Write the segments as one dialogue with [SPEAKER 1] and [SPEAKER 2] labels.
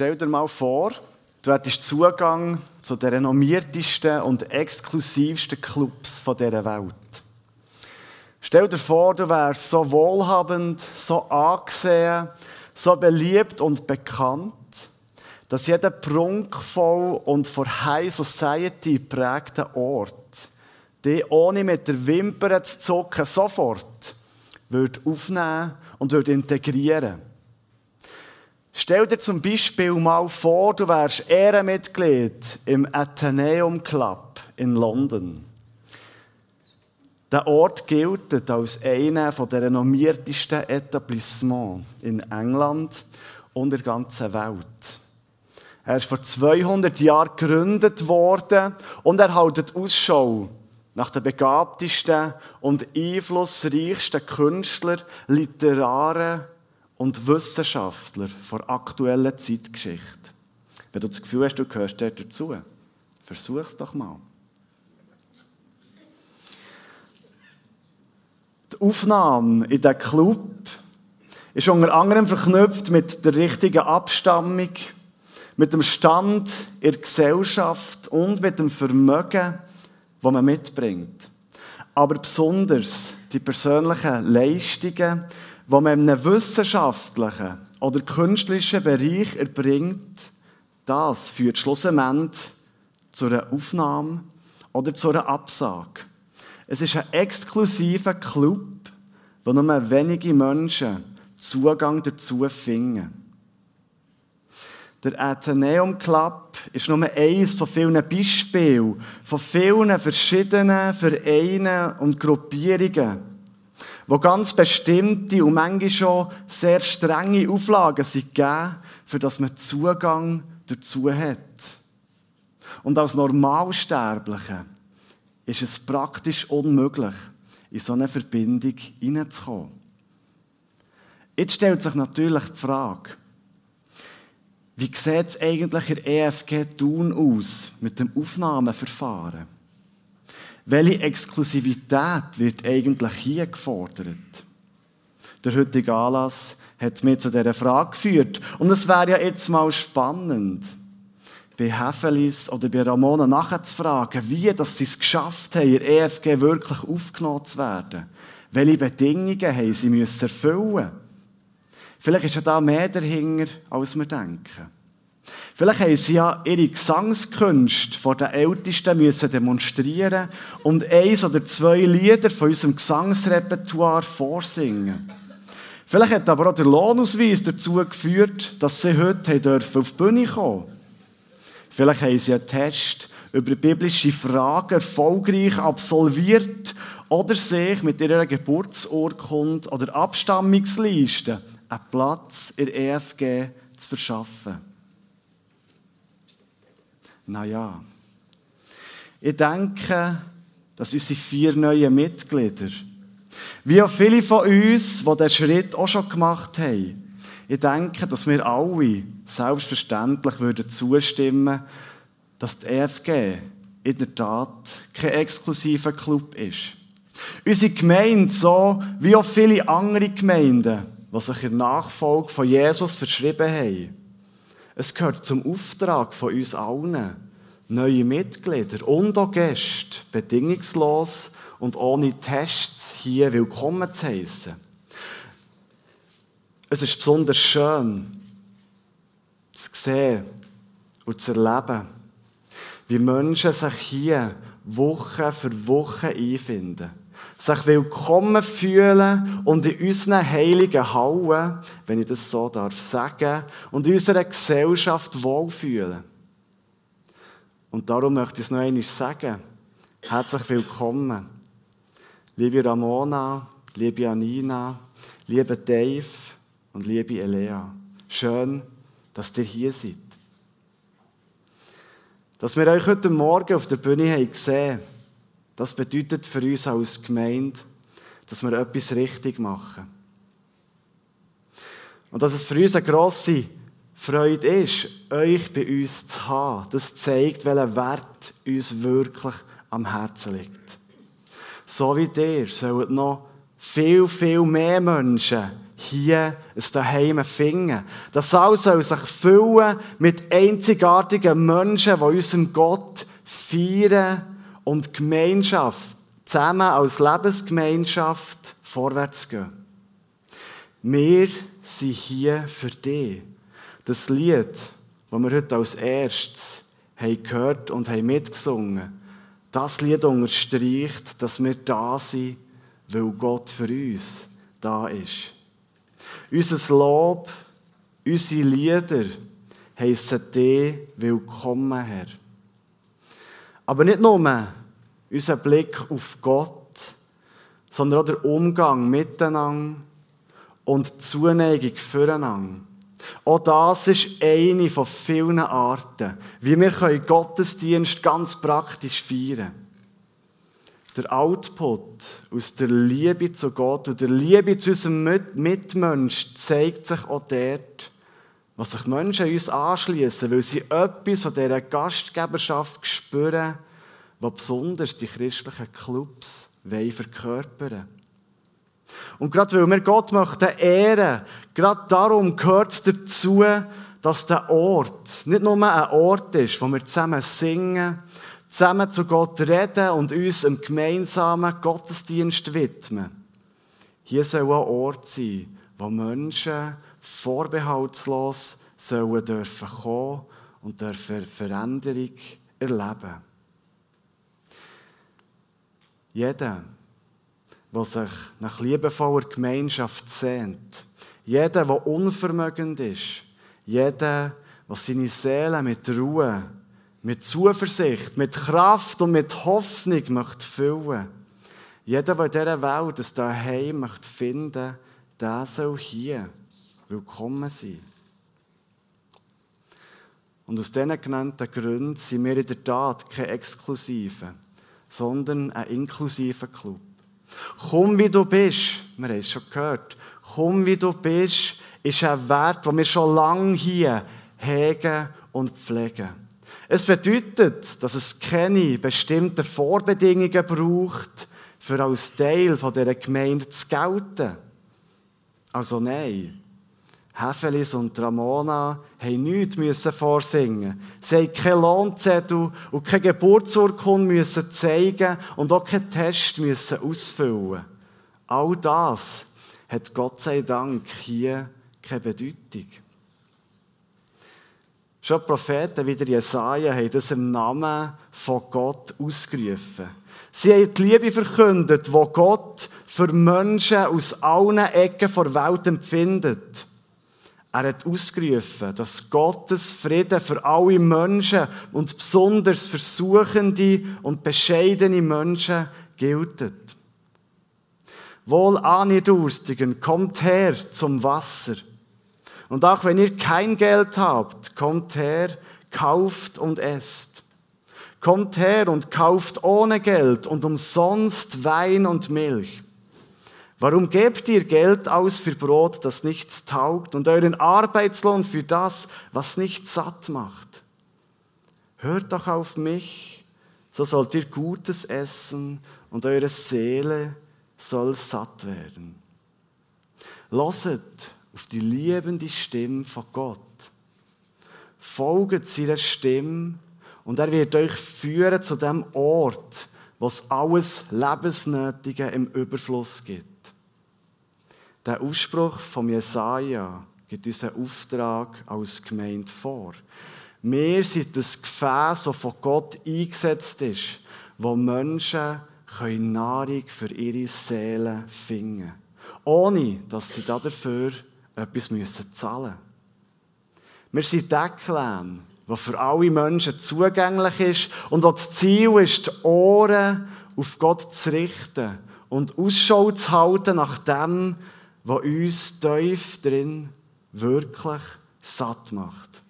[SPEAKER 1] Stell dir mal vor, du hättest Zugang zu den renommiertesten und exklusivsten Clubs dieser Welt. Stell dir vor, du wärst so wohlhabend, so angesehen, so beliebt und bekannt, dass jeder prunkvoll und von High Society geprägte Ort die ohne mit der Wimper zu zucken sofort wird aufnehmen und wird integrieren. Stell dir zum Beispiel mal vor, du wärst Ehrenmitglied im Athenaeum Club in London. Der Ort gilt als einer der renommiertesten Etablissements in England und der ganzen Welt. Er ist vor 200 Jahren gegründet worden und er hält Ausschau nach den begabtesten und einflussreichsten Künstlern, Literaren und Wissenschaftler der aktuellen Zeitgeschichte. Wenn du das Gefühl hast, du gehörst dazu, versuch es doch mal. Die Aufnahme in diesen Club ist unter anderem verknüpft mit der richtigen Abstammung, mit dem Stand in der Gesellschaft und mit dem Vermögen, das man mitbringt. Aber besonders die persönlichen Leistungen, die man in einem wissenschaftlichen oder künstlerischen Bereich erbringt, das führt schlussendlich zu einer Aufnahme oder zu einer Absage. Es ist ein exklusiver Club, wo nur wenige Menschen Zugang dazu finden. Der Athenaeum Club ist nur eines von vielen Beispielen, von vielen verschiedenen Vereinen und Gruppierungen, wo ganz bestimmte und manchmal schon sehr strenge Auflagen sind gegeben, für dass man Zugang dazu hat. Und als Normalsterblicher ist es praktisch unmöglich, in so eine Verbindung hineinzukommen. Jetzt stellt sich natürlich die Frage, wie sieht es eigentlich in EFG Thun aus mit dem Aufnahmeverfahren? Welche Exklusivität wird eigentlich hier gefordert? Der heutige Anlass hat mich zu dieser Frage geführt. Und es wäre ja jetzt mal spannend, bei Hefelis oder bei Ramona nachzufragen, wie dass sie es geschafft haben, ihr EFG wirklich aufgenommen zu werden. Welche Bedingungen haben sie müssen erfüllen Vielleicht ist ja da mehr dahinter, als wir denken. Vielleicht haben sie ja ihre Gesangskünste vor den Ältesten müssen demonstrieren und eins oder zwei Lieder von unserem Gesangsrepertoire vorsingen. Vielleicht hat aber auch der Lohnausweis dazu geführt, dass sie heute auf die Bühne kommen. Vielleicht haben sie einen Test über biblische Fragen erfolgreich absolviert oder sich mit ihrer Geburtsurkunde oder Abstammungsliste einen Platz in der EFG zu verschaffen. Naja, ich denke, dass unsere vier neuen Mitglieder, wie auch viele von uns, die diesen Schritt auch schon gemacht haben, ich denke, dass wir alle selbstverständlich würden zustimmen, dass die EFG in der Tat kein exklusiver Club ist. Unsere Gemeinde, so wie auch viele andere Gemeinden, die sich in Nachfolge von Jesus verschrieben haben, es gehört zum Auftrag von uns allen, neue Mitglieder und auch Gäste bedingungslos und ohne Tests hier willkommen zu heißen. Es ist besonders schön, zu sehen und zu erleben, wie Menschen sich hier Woche für Woche einfinden, sich willkommen fühlen und in unseren heiligen Hallen, wenn ich das so darf sagen, und in unserer Gesellschaft wohlfühlen. Und darum möchte ich es noch einmal sagen. Herzlich willkommen. Liebe Ramona, liebe Anina, liebe Dave, und liebe Elea, schön, dass ihr hier seid. Dass wir euch heute Morgen auf der Bühne haben gesehen das bedeutet für uns als Gemeinde, dass wir etwas richtig machen. Und dass es für uns eine grosse Freude ist, euch bei uns zu haben. Das zeigt, welcher Wert uns wirklich am Herzen liegt. So wie ihr sollen noch viel, viel mehr Menschen hier ein Daheim finden. Das Saal soll sich füllen mit einzigartigen Menschen, die unseren Gott feiern und Gemeinschaft, zusammen als Lebensgemeinschaft vorwärts gehen. Wir sind hier für dich. Das Lied, das wir heute als erstes haben gehört und haben mitgesungen, das Lied unterstreicht, dass wir da sind, weil Gott für uns da ist. Unser Lob, unsere Lieder heissen dich willkommen, Herr. Aber nicht nur unser Blick auf Gott, sondern auch der Umgang miteinander und die Zuneigung füreinander. Auch das ist eine von vielen Arten, wie wir Gottesdienst ganz praktisch feiern können. Der Output aus der Liebe zu Gott und der Liebe zu unserem Mitmensch zeigt sich auch dort, was sich Menschen uns anschließen, weil sie etwas von dieser Gastgeberschaft spüren, was besonders die christlichen Clubs verkörpern wollen. Und gerade weil wir Gott möchten ehren, gerade darum gehört es dazu, dass der Ort nicht nur ein Ort ist, wo wir zusammen singen, zusammen zu Gott reden und uns einem gemeinsamen Gottesdienst widmen. Hier soll ein Ort sein, wo Menschen vorbehaltslos sollen dürfen kommen und dürfen Veränderung erleben. Jeder, der sich nach liebevoller Gemeinschaft sehnt. Jeder, der unvermögend ist. Jeder, der seine Seele mit Ruhe, mit Zuversicht, mit Kraft und mit Hoffnung möchte. Jeder, der in dieser Welt das Daheim möchte finden, der soll hier willkommen sein. Und aus diesen genannten Gründen sind wir in der Tat kein exklusiver, sondern ein inklusiver Club. Komm, wie du bist. Wir haben es schon gehört. Komm, wie du bist, ist ein Wert, den wir schon lange hier hegen und pflegen. Es bedeutet, dass es keine bestimmten Vorbedingungen braucht, für als Teil dieser Gemeinde zu gelten. Also nein. Hefelis und Ramona haben nichts vorsingen. Sie mussten keinen Lohnzettel und keine Geburtsurkunde zeigen und auch keinen Test ausfüllen. All das hat Gott sei Dank hier keine Bedeutung. Schon die Propheten wie der Jesaja haben das im Namen von Gott ausgerufen. Sie haben die Liebe verkündet, die Gott für Menschen aus allen Ecken der Welt empfindet. Er hat ausgerufen, dass Gottes Frieden für alle Menschen und besonders für suchende und bescheidene Menschen gilt. Wohl an ihr Durstigen, kommt her zum Wasser. Und auch wenn ihr kein Geld habt, kommt her, kauft und esst. Kommt her und kauft ohne Geld und umsonst Wein und Milch. Warum gebt ihr Geld aus für Brot, das nichts taugt, und euren Arbeitslohn für das, was nicht satt macht? Hört doch auf mich, so sollt ihr Gutes essen und eure Seele soll satt werden. Loset auf die liebende Stimme von Gott. Folget seiner Stimme und er wird euch führen zu dem Ort, wo es alles Lebensnötige im Überfluss gibt. Der Ausspruch von Jesaja gibt uns einen Auftrag als Gemeinde vor. Wir sind das Gefäß, das von Gott eingesetzt ist, wo Menschen Nahrung für ihre Seele finden können. Ohne, dass sie dafür etwas zahlen müssen. Wir sind Deckeln, der für alle Menschen zugänglich ist und das Ziel ist, die Ohren auf Gott zu richten und Ausschau zu halten nach dem, wo uns tief drin wirklich satt macht.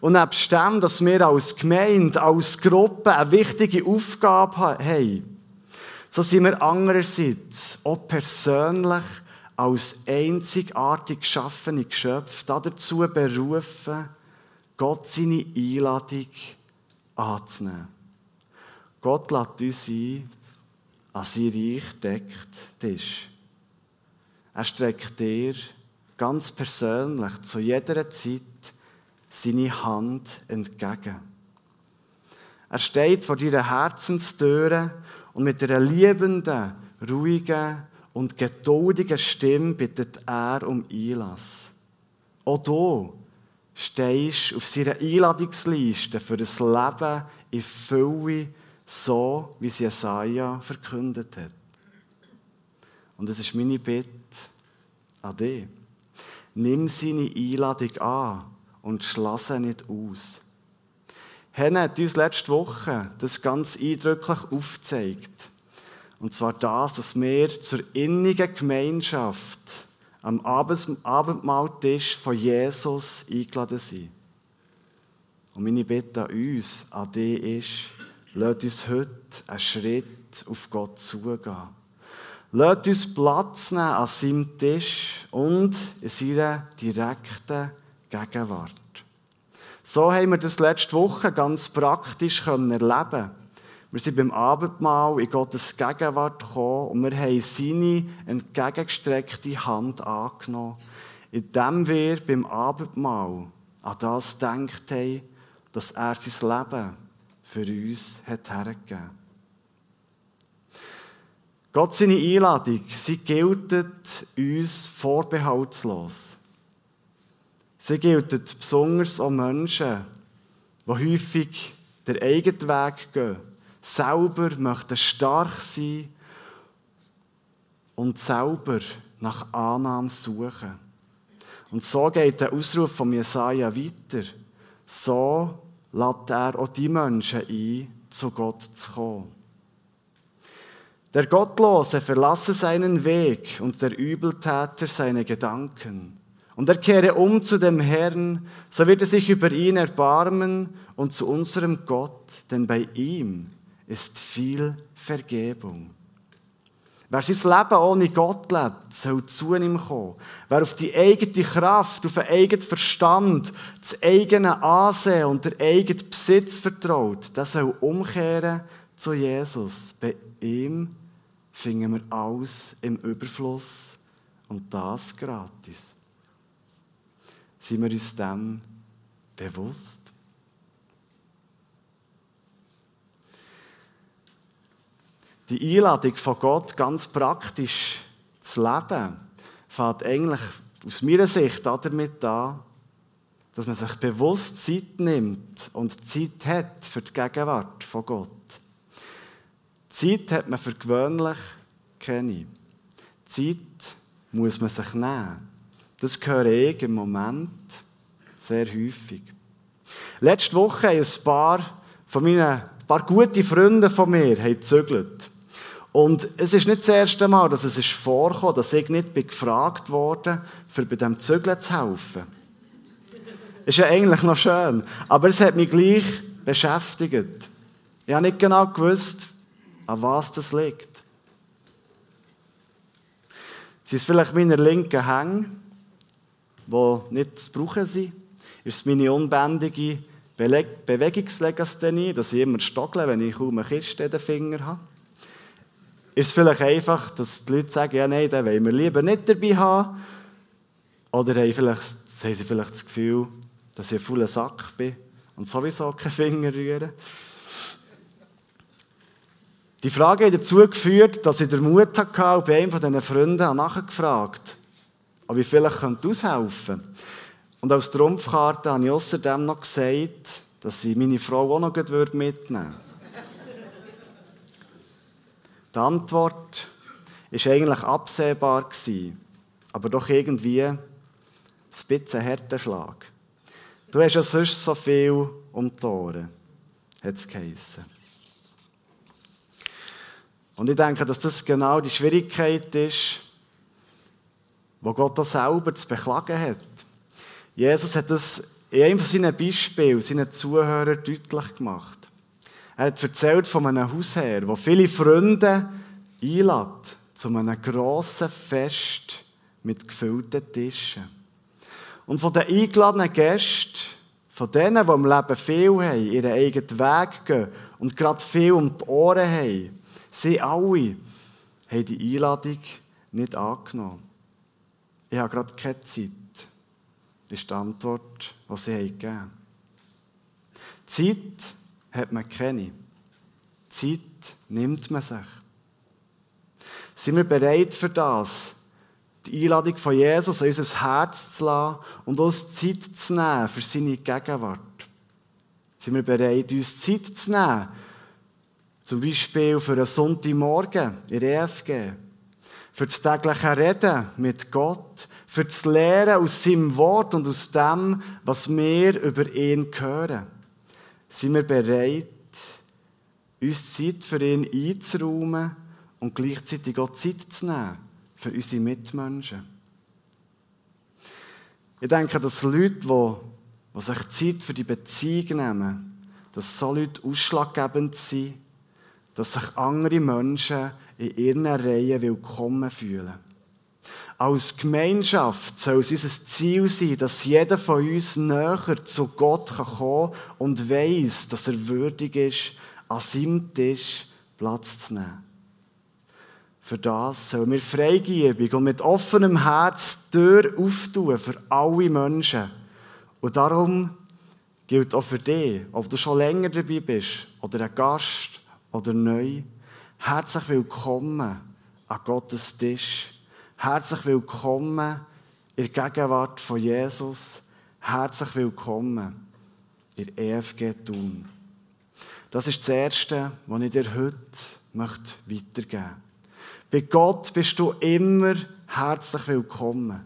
[SPEAKER 1] Und nebst dem, dass wir als Gemeinde, als Gruppe eine wichtige Aufgabe haben, so sind wir andererseits auch persönlich als einzigartig geschaffene Geschöpfe dazu berufen, Gott seine Einladung anzunehmen. Gott lädt uns ein, an sein Reich deckt Tisch. Er streckt dir ganz persönlich zu jeder Zeit seine Hand entgegen. Er steht vor deiner Herzenstüre und mit einer liebenden, ruhigen und geduldigen Stimme bittet er um Einlass. Auch du stehst auf seiner Einladungsliste für das Leben in Fülle, so wie es Jesaja verkündet hat. Und es ist meine Bitte dich. Nimm seine Einladung an und schlass sie nicht aus. Henne hat uns letzte Woche das ganz eindrücklich aufgezeigt. Und zwar das, dass wir zur innigen Gemeinschaft am Abendmahltisch von Jesus eingeladen sind. Und meine Bitte an uns, an dich ist, lasst uns heute einen Schritt auf Gott zugehen. Lasst uns Platz nehmen an seinem Tisch und in seiner direkten Gegenwart. So haben wir das letzte Woche ganz praktisch erleben wir sind beim Abendmahl in Gottes Gegenwart gekommen und wir haben seine entgegengestreckte Hand angenommen, indem wir beim Abendmahl an das gedacht haben, dass er sein Leben für uns hat hergegeben Gott seine Einladung, sie gilt uns vorbehaltslos. Sie gilt besonders auch Menschen, die häufig den eigenen Weg gehen selber möchten stark sein und selber nach Annahme suchen. Und so geht der Ausruf von Jesaja weiter. So lädt er auch die Menschen ein, zu Gott zu kommen. Der Gottlose verlasse seinen Weg und der Übeltäter seine Gedanken. Und er kehre um zu dem Herrn, so wird er sich über ihn erbarmen und zu unserem Gott, denn bei ihm ist viel Vergebung. Wer sein Leben ohne Gott lebt, soll zu ihm kommen. Wer auf die eigene Kraft, auf den eigenen Verstand, das eigene Ansehen und den eigenen Besitz vertraut, der soll umkehren zu Jesus. Bei ihm finden wir alles im Überfluss und das gratis. Sind wir uns dem bewusst? Die Einladung von Gott ganz praktisch zu leben, fängt eigentlich aus meiner Sicht damit an, dass man sich bewusst Zeit nimmt und Zeit hat für die Gegenwart von Gott. Zeit hat man für gewöhnlich keine. Zeit muss man sich nehmen. Das höre ich im Moment sehr häufig. Letzte Woche haben ein paar von meinen ein paar gute Freunde von mir gezögert. Und es ist nicht das erste Mal, dass es ist vorkam, dass ich nicht gefragt wurde, für bei dem Zügeln zu helfen. Ist ja eigentlich noch schön. Aber es hat mich gleich beschäftigt. Ich habe nicht genau gewusst, an was das liegt. Es ist vielleicht meine linken Hänge, die nicht zu brauchen sind. Ist es meine unbändige Bewegungslegasthenie, dass ich immer stochle, wenn ich kaum eine Kiste in den Fingern habe ist es vielleicht einfach, dass die Leute sagen, ja nein, den wollen wir lieber nicht dabei haben. Oder haben, vielleicht, haben sie vielleicht das Gefühl, dass ich ein voller Sack bin und sowieso keine Finger rühren. Die Frage hat dazu geführt, dass ich den Mut hatte und bei einem von diesen Freunden nachgefragt ob ich vielleicht aushelfen könnte. Und als Trumpfkarte habe ich außerdem noch gesagt, dass ich meine Frau auch noch mitnehmen würde. Die Antwort ist eigentlich absehbar aber doch irgendwie ein bisschen harter Schlag. Du hast ja sonst so viel um die Ohren, hat es geheissen. Und ich denke, dass das genau die Schwierigkeit ist, wo Gott auch selber zu beklagen hat. Jesus hat das in einem seiner Beispiele seinen Zuhörern deutlich gemacht. Er hat erzählt von einem Hausherr, der viele Freunde einlädt zu einem grossen Fest mit gefüllten Tischen. Und von den eingeladenen Gästen, von denen, die im Leben viel haben, ihren eigenen Weg gehen und gerade viel um die Ohren haben, sie alle haben die Einladung nicht angenommen. ich habe gerade keine Zeit. Das ist die Antwort, die sie gegeben haben. Zeit hat man keine. Zeit nimmt man sich. Sind wir bereit für das? Die Einladung von Jesus in unser Herz zu lassen und uns Zeit zu nehmen für seine Gegenwart. Sind wir bereit, uns Zeit zu nehmen? Zum Beispiel für einen Sonntagmorgen in der EFG. Für das tägliche Reden mit Gott. Für das Lehren aus seinem Wort und aus dem, was wir über ihn hören. Sind wir bereit, uns Zeit für ihn einzuräumen und gleichzeitig auch Zeit zu nehmen für unsere Mitmenschen? Ich denke, dass Leute, die die sich Zeit für die Beziehung nehmen, dass so Leute ausschlaggebend sind, dass sich andere Menschen in ihren Reihen willkommen fühlen. Als Gemeinschaft soll es unser Ziel sein, dass jeder von uns näher zu Gott kommen kann und weiß, dass er würdig ist, an seinem Tisch Platz zu nehmen. Für das sollen wir freigebig und mit offenem Herz die Tür auftun für alle Menschen und darum gilt auch für dich, ob du schon länger dabei bist oder ein Gast oder neu, herzlich willkommen an Gottes Tisch. Herzlich willkommen in der Gegenwart von Jesus. Herzlich willkommen in EFG Thun. Das ist das Erste, was ich dir heute möchte weitergeben möchte. Bei Gott bist du immer herzlich willkommen.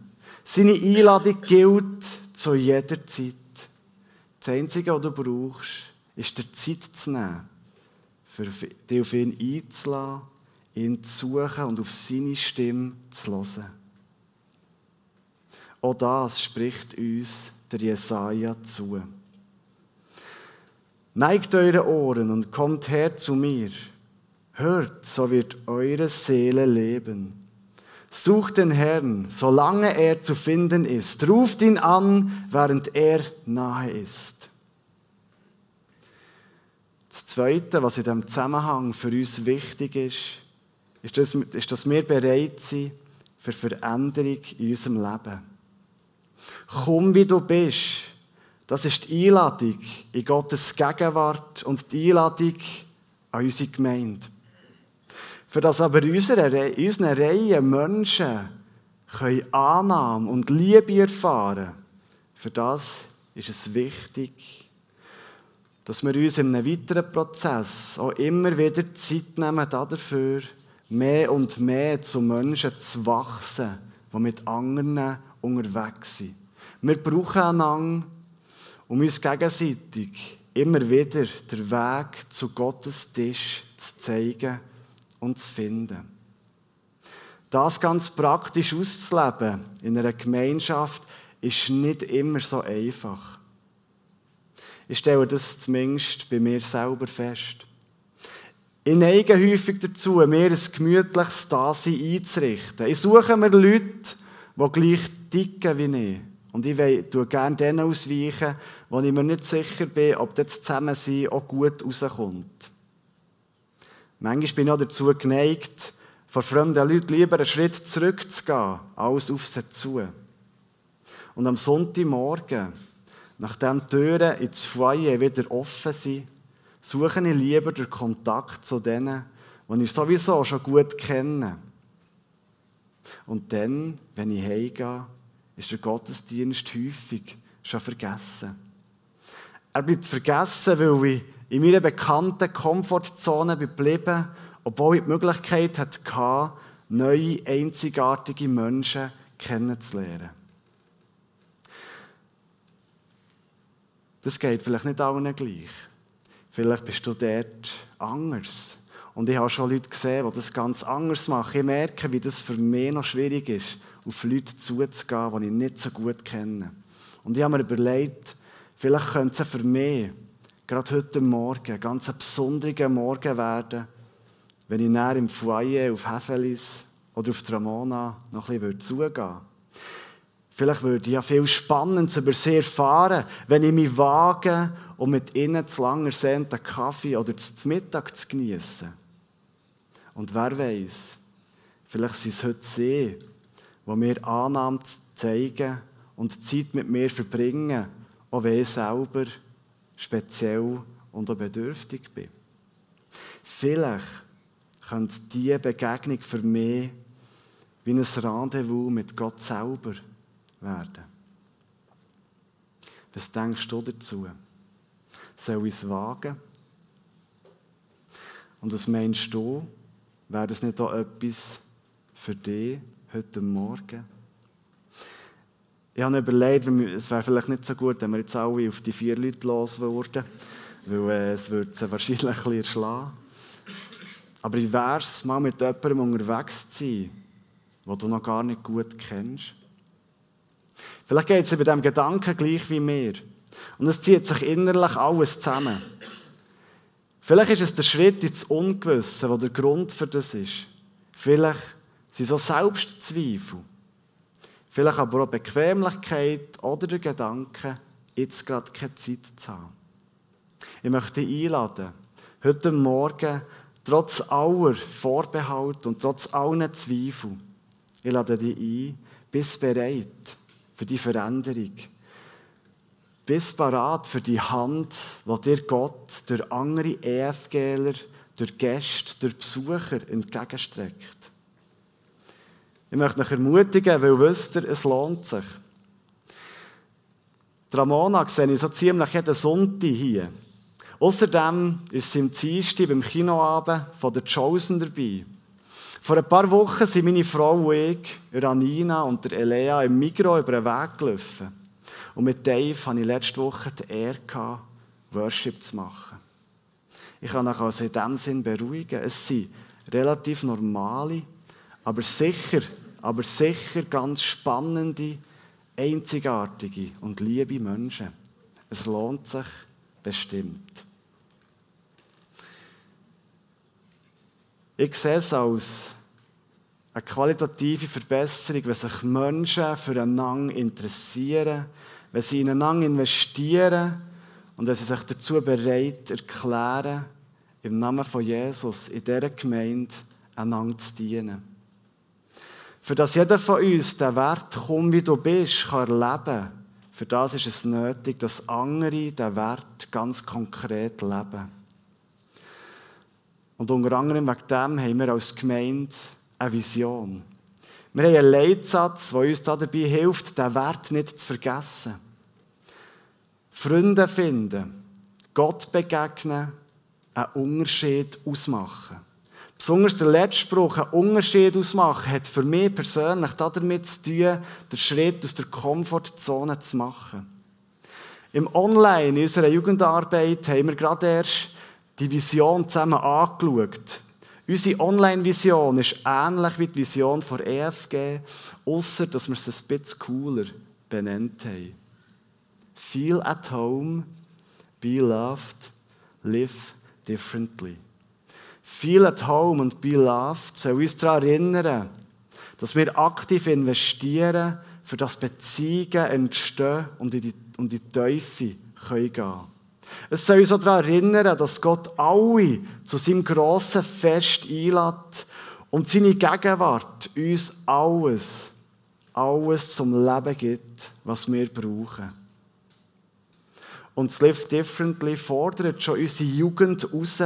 [SPEAKER 1] Seine Einladung gilt zu jeder Zeit. Das Einzige, was du brauchst, ist dir Zeit zu nehmen, dich auf ihn einzulassen, ihn zu suchen und auf seine Stimme zu hören. Auch das spricht uns der Jesaja zu. Neigt eure Ohren und kommt her zu mir. Hört, so wird eure Seele leben. Sucht den Herrn, solange er zu finden ist. Ruft ihn an, während er nahe ist. Das Zweite, was in diesem Zusammenhang für uns wichtig ist, ist, dass, ist, dass wir bereit sind für Veränderung in unserem Leben. Komm, wie du bist. Das ist die Einladung in Gottes Gegenwart und die Einladung an unsere Gemeinde. Für das aber unsere, unsere Reihe Menschen können Annahme und Liebe erfahren, für das ist es wichtig, dass wir uns in einem weiteren Prozess auch immer wieder Zeit nehmen dafür, mehr und mehr zu Menschen zu wachsen, die mit anderen unterwegs sind. Wir brauchen einander, um uns gegenseitig immer wieder den Weg zu Gottes Tisch zu zeigen und zu finden. Das ganz praktisch auszuleben in einer Gemeinschaft ist nicht immer so einfach. Ich stelle das zumindest bei mir selber fest. Ich neige häufig dazu, mir ein gemütliches Dasein einzurichten. Ich suche mir Leute, die gleich ticken wie ich. Und ich tue gerne denen ausweichen, wo ich mir nicht sicher bin, ob das Zusammensein auch gut rauskommt. Manchmal bin ich auch dazu geneigt, vor fremden Leuten lieber einen Schritt zurückzugehen, als auf sie zu. Und am Sonntagmorgen, nachdem die Türen ins Foyer wieder offen sind, suche ich lieber den Kontakt zu denen, die ich sowieso schon gut kenne. Und dann, wenn ich heimgehe, ist der Gottesdienst häufig schon vergessen. Er bleibt vergessen, weil ich in meiner bekannten Komfortzone geblieben, obwohl ich die Möglichkeit hatte, neue, einzigartige Menschen kennenzulernen. Das geht vielleicht nicht allen gleich. Vielleicht bist du dort anders. Und ich habe schon Leute gesehen, die das ganz anders machen. Ich merke, wie das für mich noch schwierig ist, auf Leute zuzugehen, die ich nicht so gut kenne. Und ich habe mir überlegt, vielleicht könnte es für mich gerade heute Morgen ein ganz besonderer Morgen werden, wenn ich näher im Foyer auf Hefelis oder auf Tramona noch ein bisschen zugehen würde. Vielleicht würde ich ja viel Spannendes über sie erfahren, wenn ich mich wage, um mit ihnen zu langer ersehnten Kaffee oder zu Mittag zu genießen. Und wer weiß, vielleicht sind es heute sie, die mir Annahme zeigen und Zeit mit mir verbringen, auch wenn ich selber speziell und auch bedürftig bin. Vielleicht könnte diese Begegnung für mich wie ein Rendezvous mit Gott selber werden. Was denkst du dazu? Soll ich es wagen? Und was meinst du, wäre das nicht auch etwas für dich heute Morgen? Ich habe überlegt, es wäre vielleicht nicht so gut, wenn wir jetzt alle auf die vier Leute los würden, weil äh, es würde sie wahrscheinlich ein bisschen erschlagen. Aber wie wäre es, mal mit jemandem unterwegs zu sein, den du noch gar nicht gut kennst? Vielleicht geht es bei diesem Gedanken gleich wie mir. Und es zieht sich innerlich alles zusammen. Vielleicht ist es der Schritt ins Ungewisse, der der Grund für das ist. Vielleicht sind so Selbstzweifel. Vielleicht aber auch Bequemlichkeit oder der Gedanke, jetzt gerade keine Zeit zu haben. Ich möchte dich einladen, heute Morgen, trotz aller Vorbehalte und trotz allen Zweifel, ich lade dich ein, bist bereit für die Veränderung. Bist bereit für die Hand, die dir Gott durch andere EFGler, durch Gäste, durch Besucher entgegenstreckt. Ich möchte euch ermutigen, weil wisst ihr, es lohnt sich. Ramona sehe ich so ziemlich jeden Sonntag hier. Außerdem ist sie im Dienstag beim Kinoabend von der Chosen dabei. Vor ein paar Wochen sind meine Frau und ich, Ranina und Elea im Migro über den Weg gelaufen. Und mit Dave hatte ich letzte Woche die Ehre, Worship zu machen. Ich kann euch also in diesem Sinn beruhigen. Es sind relativ normale, aber sicher, aber sicher ganz spannende, einzigartige und liebe Menschen. Es lohnt sich bestimmt. Ich sehe es als eine qualitative Verbesserung, wenn sich Menschen füreinander interessieren, wenn sie ineinander investieren und wenn sie sich dazu bereit erklären, im Namen von Jesus in dieser Gemeinde einander zu dienen. Für das jeder von uns den Wert, komm wie du bist, kann erleben, für das ist es nötig, dass andere den Wert ganz konkret leben. Und unter anderem wegen dem haben wir als Gemeinde eine Vision. Wir haben einen Leitsatz, der uns dabei hilft, den Wert nicht zu vergessen. Freunde finden, Gott begegnen, einen Unterschied ausmachen. Besonders der letzte Spruch, einen Unterschied ausmachen, hat für mich persönlich damit zu tun, den Schritt aus der Komfortzone zu machen. Im Online, in unserer Jugendarbeit, haben wir gerade erst die Vision zusammen angeschaut. Unsere Online-Vision ist ähnlich wie die Vision von EFG, außer dass wir es ein bisschen cooler benannt haben. Feel at home, be loved, live differently. Feel at home und be loved soll uns daran erinnern, dass wir aktiv investieren, für das Beziehungen entstehen und in die, und in die Teufel gehen können. Es soll uns auch daran erinnern, dass Gott alle zu seinem grossen Fest einlädt und seine Gegenwart uns alles, alles zum Leben gibt, was wir brauchen. Und das Live Differently fordert schon unsere Jugend heraus,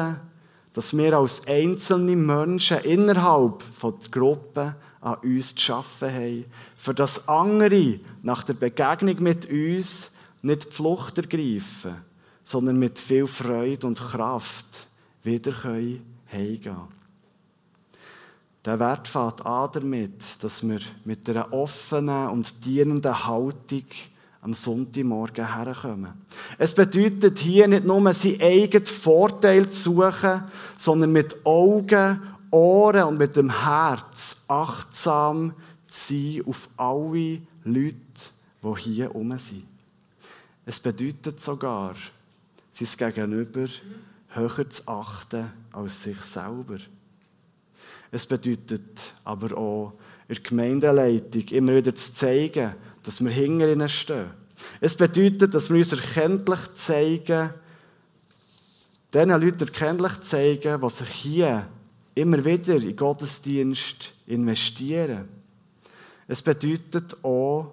[SPEAKER 1] dass wir als einzelne Menschen innerhalb der Gruppe an uns zu arbeiten haben, für das andere nach der Begegnung mit uns nicht die Flucht ergreifen, sondern mit viel Freude und Kraft wieder heimgehen können. Der Wert fängt an damit, dass wir mit einer offenen und dienenden Haltung am Sonntagmorgen herkommen. Es bedeutet hier nicht nur, seinen eigenen Vorteil zu suchen, sondern mit Augen, Ohren und mit dem Herz achtsam zu sein auf alle Leute, die hier herum sind. Es bedeutet sogar, sein Gegenüber höher zu achten als sich selber. Es bedeutet aber auch, in der Gemeindeleitung immer wieder zu zeigen, dass wir hinter ihnen stehen. Es bedeutet, dass wir uns erkenntlich zeigen, diesen Leuten erkenntlich zeigen, die sich hier immer wieder in Gottesdienst investieren. Es bedeutet auch,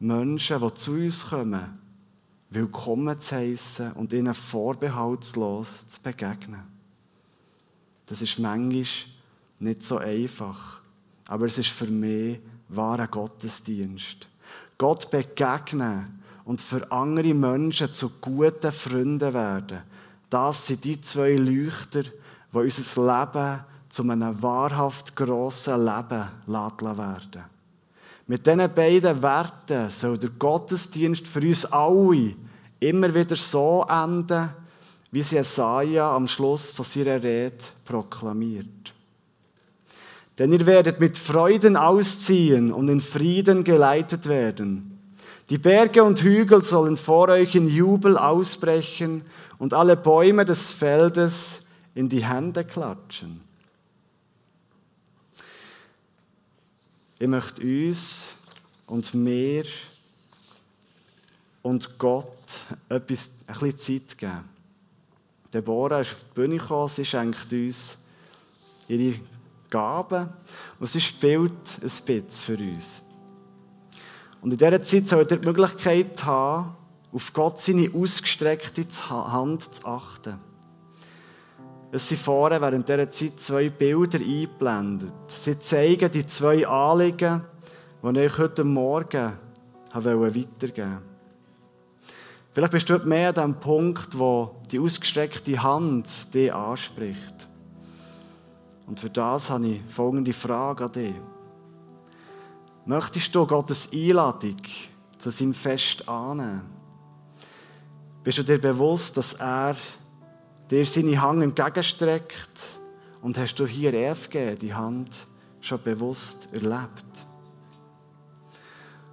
[SPEAKER 1] Menschen, die zu uns kommen, willkommen zu heißen und ihnen vorbehaltslos zu begegnen. Das ist manchmal nicht so einfach, aber es ist für mich wahrer Gottesdienst. Gott begegnen und für andere Menschen zu guten Freunden werden. Das sind die zwei Leuchter, die unser Leben zu einem wahrhaft grossen Leben werden Mit diesen beiden Werten soll der Gottesdienst für uns alle immer wieder so enden, wie sie Jesaja am Schluss von seiner Rede proklamiert. Denn ihr werdet mit Freuden ausziehen und in Frieden geleitet werden. Die Berge und Hügel sollen vor euch in Jubel ausbrechen und alle Bäume des Feldes in die Hände klatschen. Ich möchte uns und mir und Gott etwas, ein bisschen Zeit geben. Deborah ist auf die Bühne gekommen, sie schenkt uns ihre Gaben und sie spielt ein bisschen für uns. Und in dieser Zeit soll ihr die Möglichkeit haben, auf Gott seine ausgestreckte Hand zu achten. Es sind vorne während dieser Zeit zwei Bilder eingeblendet. Sie zeigen die zwei Anliegen, die ich heute Morgen weitergeben wollte. Vielleicht bist du mehr an dem Punkt, wo die ausgestreckte Hand dich anspricht. Und für das habe ich folgende Frage an dich. Möchtest du Gottes Einladung zu seinem Fest annehmen? Bist du dir bewusst, dass er dir seine Hand entgegenstreckt und hast du hier EFG, die Hand, schon bewusst erlebt?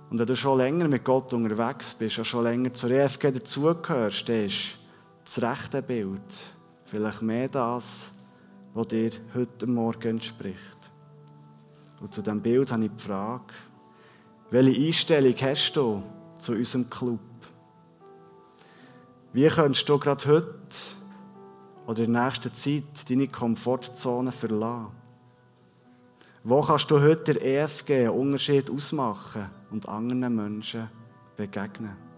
[SPEAKER 1] Und wenn du schon länger mit Gott unterwegs bist, und schon länger zur EFG dazugehörst, dann ist das rechte Bild vielleicht mehr das, was dir heute Morgen entspricht. Und zu diesem Bild habe ich die Frage, welche Einstellung hast du zu unserem Club? Wie könntest du gerade heute oder in der nächsten Zeit deine Komfortzone verlassen? Wo kannst du heute der EFG einen Unterschied ausmachen und anderen Menschen begegnen?